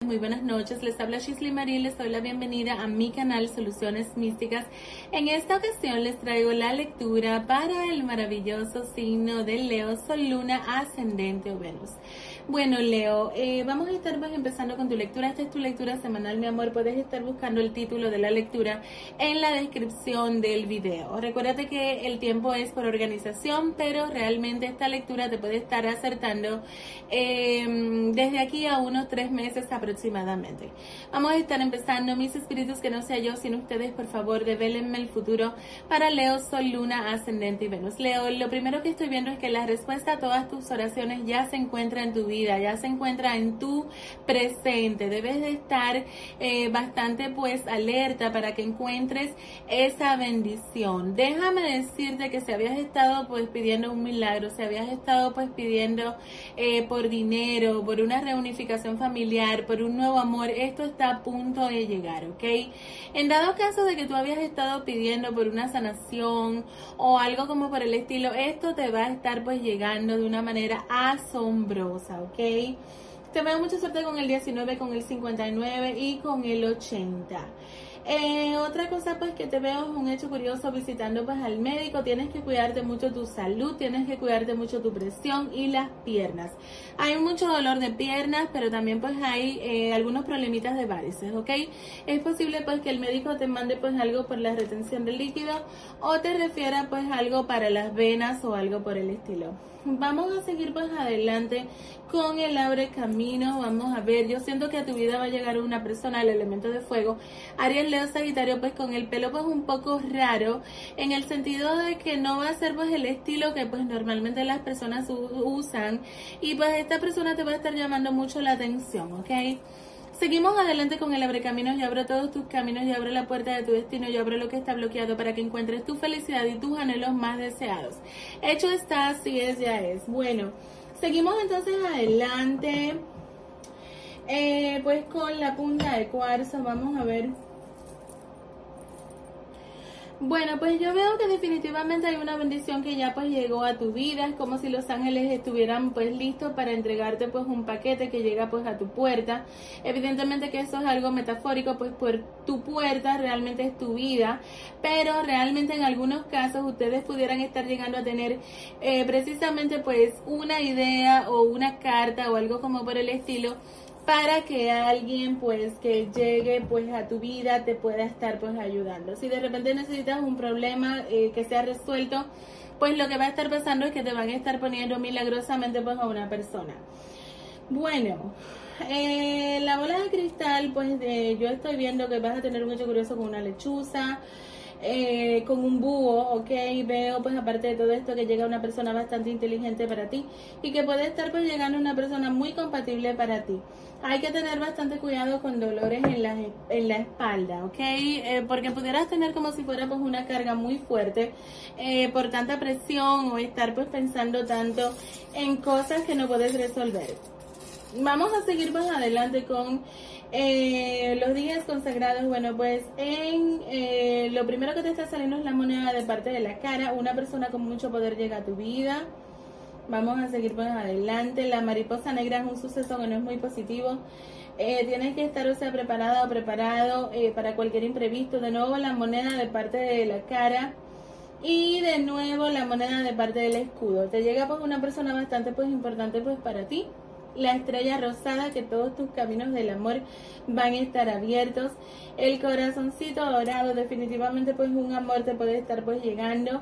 Muy buenas noches, les habla Shisley Marín, les doy la bienvenida a mi canal Soluciones Místicas. En esta ocasión les traigo la lectura para el maravilloso signo de Leo, Sol, Luna, Ascendente o Venus. Bueno, Leo, eh, vamos a estar pues, empezando con tu lectura. Esta es tu lectura semanal, mi amor. Puedes estar buscando el título de la lectura en la descripción del video. Recuérdate que el tiempo es por organización, pero realmente esta lectura te puede estar acertando em, desde aquí a unos tres meses aproximadamente. Vamos a estar empezando. Mis espíritus, que no sea yo, sino ustedes, por favor, develenme el futuro para Leo, Sol, Luna, Ascendente y Venus. Leo, lo primero que estoy viendo es que la respuesta a todas tus oraciones ya se encuentra en tu vida ya se encuentra en tu presente. Debes de estar eh, bastante pues alerta para que encuentres esa bendición. Déjame decirte que si habías estado pues pidiendo un milagro, si habías estado pues pidiendo eh, por dinero, por una reunificación familiar, por un nuevo amor, esto está a punto de llegar, ¿ok? En dado caso de que tú habías estado pidiendo por una sanación o algo como por el estilo, esto te va a estar pues llegando de una manera asombrosa, ¿ok? Te veo mucha suerte con el 19, con el 59 y con el 80. Eh, otra cosa pues que te veo es un hecho curioso visitando pues al médico, tienes que cuidarte mucho tu salud, tienes que cuidarte mucho tu presión y las piernas. Hay mucho dolor de piernas, pero también pues hay eh, algunos problemitas de varices, ¿ok? Es posible pues que el médico te mande pues algo por la retención de líquido o te refiera pues algo para las venas o algo por el estilo. Vamos a seguir pues adelante con el abre camino. Vamos a ver, yo siento que a tu vida va a llegar una persona, el elemento de fuego. Aries Leo Sagitario pues con el pelo pues un poco raro en el sentido de que no va a ser pues el estilo que pues normalmente las personas usan y pues esta persona te va a estar llamando mucho la atención, ¿ok? Seguimos adelante con el abre caminos. Yo abro todos tus caminos, yo abro la puerta de tu destino, yo abro lo que está bloqueado para que encuentres tu felicidad y tus anhelos más deseados. Hecho está, así es, ya es. Bueno, seguimos entonces adelante. Eh, pues con la punta de cuarzo, vamos a ver bueno, pues yo veo que definitivamente hay una bendición que ya pues llegó a tu vida, es como si los ángeles estuvieran pues listos para entregarte pues un paquete que llega pues a tu puerta. Evidentemente que eso es algo metafórico, pues por tu puerta realmente es tu vida, pero realmente en algunos casos ustedes pudieran estar llegando a tener eh, precisamente pues una idea o una carta o algo como por el estilo para que alguien pues que llegue pues a tu vida te pueda estar pues ayudando. Si de repente necesitas un problema eh, que sea resuelto, pues lo que va a estar pasando es que te van a estar poniendo milagrosamente pues a una persona. Bueno, eh, la bola de cristal pues eh, yo estoy viendo que vas a tener hecho curioso con una lechuza. Eh, con un búho, ok, veo pues aparte de todo esto que llega una persona bastante inteligente para ti y que puede estar pues llegando una persona muy compatible para ti. Hay que tener bastante cuidado con dolores en la, en la espalda, ok, eh, porque pudieras tener como si fuera pues una carga muy fuerte eh, por tanta presión o estar pues pensando tanto en cosas que no puedes resolver. Vamos a seguir más adelante con eh, los días consagrados, bueno, pues en eh, lo primero que te está saliendo es la moneda de parte de la cara. Una persona con mucho poder llega a tu vida. Vamos a seguir pues adelante. La mariposa negra es un suceso que no es muy positivo. Eh, tienes que estar, o sea, preparada o preparado eh, para cualquier imprevisto. De nuevo la moneda de parte de la cara. Y de nuevo la moneda de parte del escudo. Te llega pues una persona bastante pues importante pues para ti la estrella rosada, que todos tus caminos del amor van a estar abiertos. El corazoncito dorado, definitivamente pues un amor te puede estar pues llegando.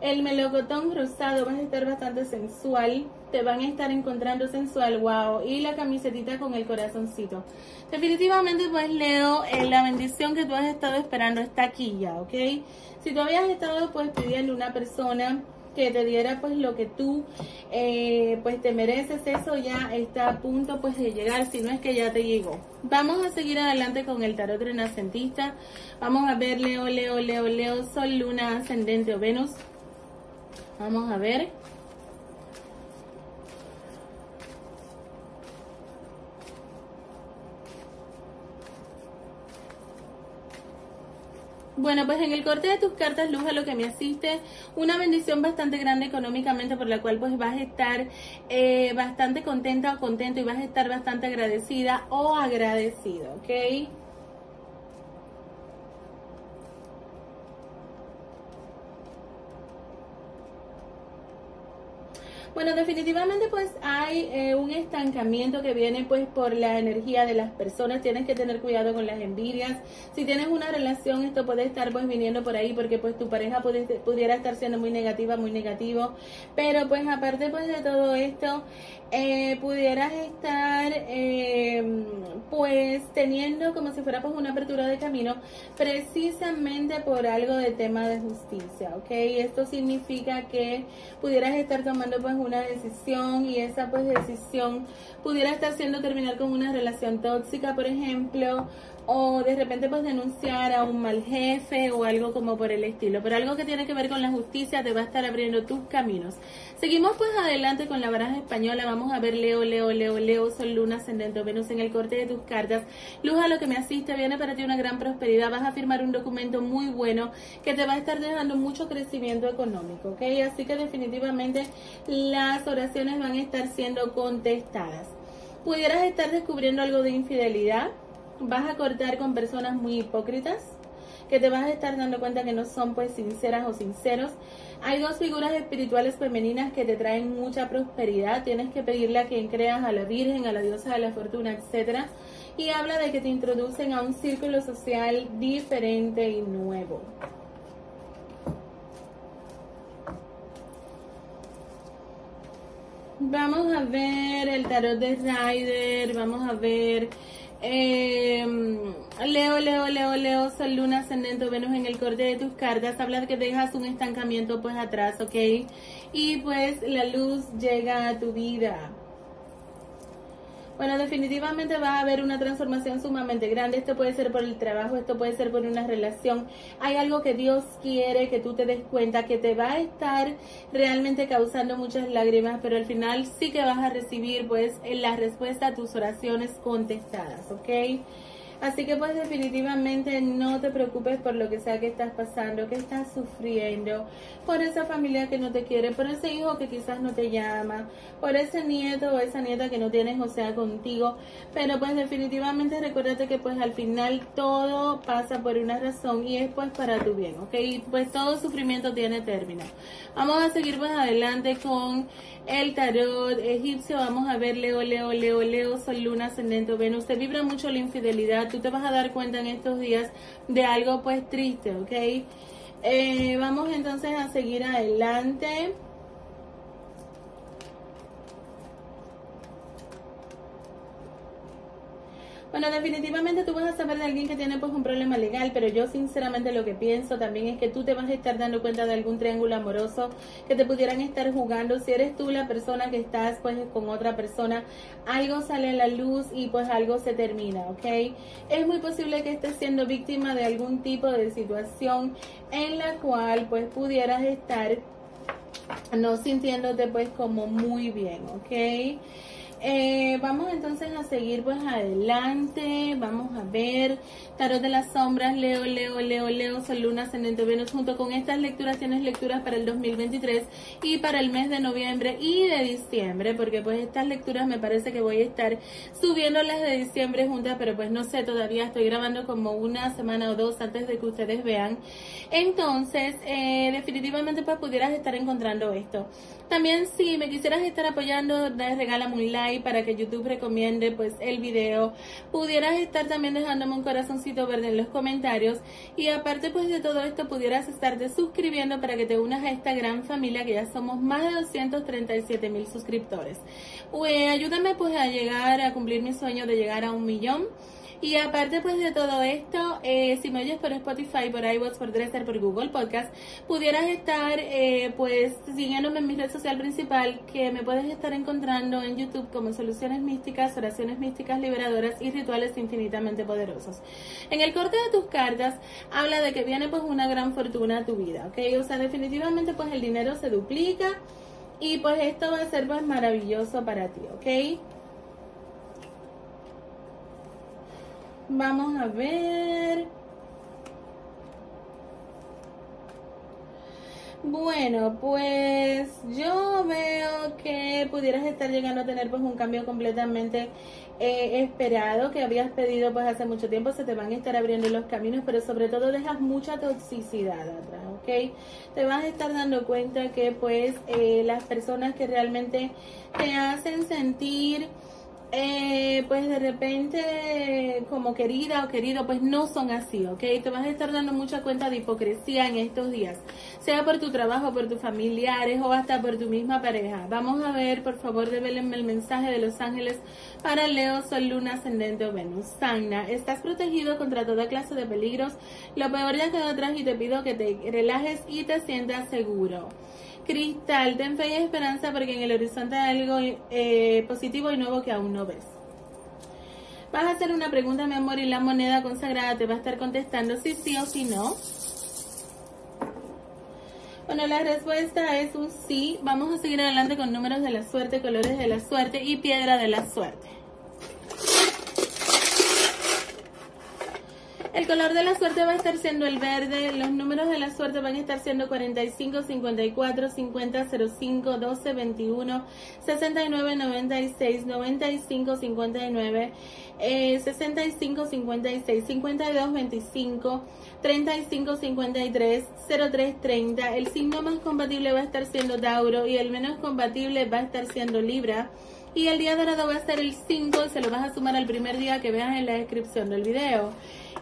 El melocotón rosado vas a estar bastante sensual, te van a estar encontrando sensual, wow. Y la camisetita con el corazoncito. Definitivamente pues Leo, eh, la bendición que tú has estado esperando está aquí ya, ¿ok? Si tú habías estado pues pidiendo una persona que te diera pues lo que tú eh, pues te mereces, eso ya está a punto pues de llegar, si no es que ya te llegó. Vamos a seguir adelante con el tarot renacentista. Vamos a ver Leo, Leo, Leo, Leo, Sol, Luna, Ascendente o Venus. Vamos a ver. Bueno, pues en el corte de tus cartas, Luz, a lo que me asiste, una bendición bastante grande económicamente por la cual pues vas a estar eh, bastante contenta o contento y vas a estar bastante agradecida o agradecido, ¿ok? Bueno, definitivamente pues hay eh, un estancamiento que viene pues por la energía de las personas. Tienes que tener cuidado con las envidias. Si tienes una relación, esto puede estar pues viniendo por ahí porque pues tu pareja pudiera estar siendo muy negativa, muy negativo. Pero pues aparte pues de todo esto, eh, pudieras estar eh, pues teniendo como si fuera pues una apertura de camino precisamente por algo de tema de justicia, ¿ok? Esto significa que pudieras estar tomando pues decisión y esa pues decisión pudiera estar siendo terminar con una relación tóxica, por ejemplo, o de repente pues denunciar a un mal jefe o algo como por el estilo, pero algo que tiene que ver con la justicia te va a estar abriendo tus caminos. Seguimos pues adelante con la baraja española, vamos a ver Leo, Leo, Leo, Leo, Sol, Luna, Ascendente, Venus en el corte de tus cartas. Luz a lo que me asiste, viene para ti una gran prosperidad, vas a firmar un documento muy bueno que te va a estar dejando mucho crecimiento económico. Así que definitivamente las oraciones van a estar siendo contestadas. Pudieras estar descubriendo algo de infidelidad, vas a cortar con personas muy hipócritas que te vas a estar dando cuenta que no son pues sinceras o sinceros. Hay dos figuras espirituales femeninas que te traen mucha prosperidad. Tienes que pedirle a quien creas, a la Virgen, a la diosa de la fortuna, etcétera. Y habla de que te introducen a un círculo social diferente y nuevo. Vamos a ver el tarot de Rider, vamos a ver eh, Leo, Leo, Leo, Leo, Sol, Luna, Ascendente, Venus en el corte de tus cartas. Habla de que dejas un estancamiento pues atrás, ¿ok? Y pues la luz llega a tu vida. Bueno, definitivamente va a haber una transformación sumamente grande. Esto puede ser por el trabajo, esto puede ser por una relación. Hay algo que Dios quiere que tú te des cuenta que te va a estar realmente causando muchas lágrimas, pero al final sí que vas a recibir pues la respuesta a tus oraciones contestadas, ¿ok? Así que pues definitivamente no te preocupes por lo que sea que estás pasando, que estás sufriendo, por esa familia que no te quiere, por ese hijo que quizás no te llama, por ese nieto o esa nieta que no tienes, o sea, contigo. Pero pues definitivamente recuérdate que pues al final todo pasa por una razón y es pues para tu bien, ¿ok? Pues todo sufrimiento tiene término. Vamos a seguir pues adelante con el tarot egipcio. Vamos a ver Leo, Leo, Leo, Leo, Sol, Luna, Ascendente, Venus. Te vibra mucho la infidelidad. Tú te vas a dar cuenta en estos días de algo pues triste, ¿ok? Eh, vamos entonces a seguir adelante. Bueno, definitivamente tú vas a saber de alguien que tiene pues un problema legal, pero yo sinceramente lo que pienso también es que tú te vas a estar dando cuenta de algún triángulo amoroso que te pudieran estar jugando. Si eres tú la persona que estás pues con otra persona, algo sale a la luz y pues algo se termina, ¿ok? Es muy posible que estés siendo víctima de algún tipo de situación en la cual pues pudieras estar no sintiéndote pues como muy bien, ¿ok? Eh, vamos entonces a seguir pues adelante, vamos a ver Tarot de las Sombras, Leo, Leo, Leo, Leo, Sol, Luna, Ascendente, Venus. Junto con estas lecturas tienes lecturas para el 2023 y para el mes de noviembre y de diciembre, porque pues estas lecturas me parece que voy a estar subiendo las de diciembre juntas, pero pues no sé, todavía estoy grabando como una semana o dos antes de que ustedes vean. Entonces, eh, definitivamente pues pudieras estar encontrando esto. También si me quisieras estar apoyando, regálame un like para que YouTube recomiende pues el video. Pudieras estar también dejándome un corazoncito verde en los comentarios y aparte pues de todo esto pudieras estarte suscribiendo para que te unas a esta gran familia que ya somos más de 237 mil suscriptores. Pues, ayúdame pues a llegar a cumplir mi sueño de llegar a un millón. Y aparte pues de todo esto, eh, si me oyes por Spotify, por iVoox, por Dresser, por Google Podcast, pudieras estar eh, pues siguiéndome en mi red social principal que me puedes estar encontrando en YouTube como Soluciones Místicas, Oraciones Místicas Liberadoras y Rituales Infinitamente Poderosos. En el corte de tus cartas habla de que viene pues una gran fortuna a tu vida, ¿ok? O sea, definitivamente pues el dinero se duplica y pues esto va a ser pues maravilloso para ti, ¿ok? Vamos a ver. Bueno, pues yo veo que pudieras estar llegando a tener pues un cambio completamente eh, esperado que habías pedido pues hace mucho tiempo, se te van a estar abriendo los caminos, pero sobre todo dejas mucha toxicidad atrás, ¿ok? Te vas a estar dando cuenta que pues eh, las personas que realmente te hacen sentir eh, pues de repente como querida o querido, pues no son así, ¿ok? Te vas a estar dando mucha cuenta de hipocresía en estos días, sea por tu trabajo, por tus familiares o hasta por tu misma pareja. Vamos a ver, por favor, develenme el mensaje de los ángeles para Leo, Sol, Luna, Ascendente o Venus. Sagna, estás protegido contra toda clase de peligros. Lo peor ya quedó atrás y te pido que te relajes y te sientas seguro. Cristal, ten fe y esperanza porque en el horizonte hay algo eh, positivo y nuevo que aún no ves. Vas a hacer una pregunta, mi amor, y la moneda consagrada te va a estar contestando si sí o si no. Bueno, la respuesta es un sí. Vamos a seguir adelante con números de la suerte, colores de la suerte y piedra de la suerte. El color de la suerte va a estar siendo el verde. Los números de la suerte van a estar siendo 45, 54, 50, 05, 12, 21, 69, 96, 95, 59, 65, 56, 52, 25, 35, 53, 03, 30. El signo más compatible va a estar siendo Tauro y el menos compatible va a estar siendo Libra. Y el día dorado va a ser el 5 y se lo vas a sumar al primer día que veas en la descripción del video.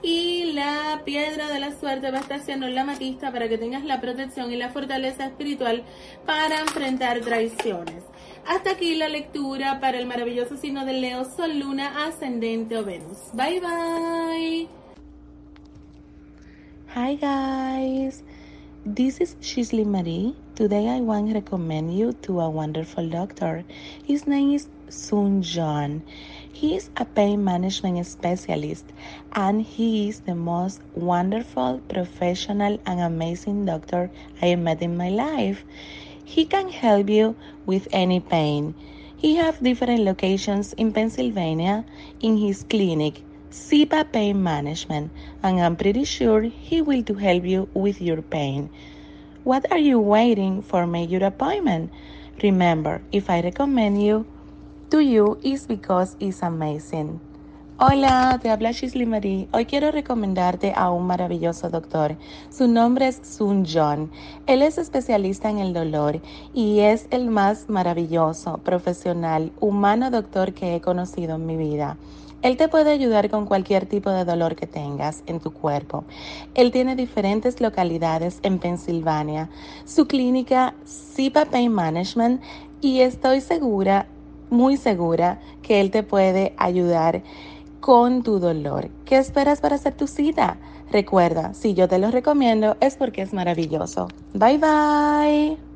Y la piedra de la suerte va a estar siendo la matista para que tengas la protección y la fortaleza espiritual para enfrentar traiciones. Hasta aquí la lectura para el maravilloso signo de Leo, Sol, Luna, Ascendente o Venus. Bye bye. Hi guys, this is Shisley Marie. Today I want to recommend you to a wonderful doctor. His name is Sun John. He is a pain management specialist and he is the most wonderful, professional, and amazing doctor I have met in my life. He can help you with any pain. He has different locations in Pennsylvania in his clinic, SIPA Pain Management, and I'm pretty sure he will to help you with your pain. What are you waiting for? Make your appointment. Remember, if I recommend you, to you is because it's amazing. Hola, te habla Shisley Marie. Hoy quiero recomendarte a un maravilloso doctor. Su nombre es Sun John. Él es especialista en el dolor y es el más maravilloso, profesional, humano doctor que he conocido en mi vida. Él te puede ayudar con cualquier tipo de dolor que tengas en tu cuerpo. Él tiene diferentes localidades en Pensilvania. Su clínica SIPA Pain Management y estoy segura muy segura que Él te puede ayudar con tu dolor. ¿Qué esperas para hacer tu cita? Recuerda, si yo te lo recomiendo es porque es maravilloso. Bye bye.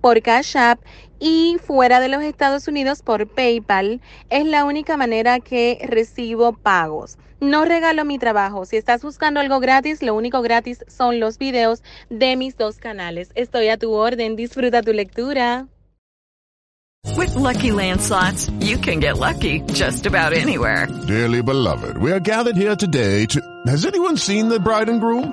por Cash App y fuera de los Estados Unidos por PayPal. Es la única manera que recibo pagos. No regalo mi trabajo. Si estás buscando algo gratis, lo único gratis son los videos de mis dos canales. Estoy a tu orden. Disfruta tu lectura. With lucky landslots, you can get lucky just about anywhere. Dearly beloved, we are gathered here today to. Has anyone seen the bride and groom?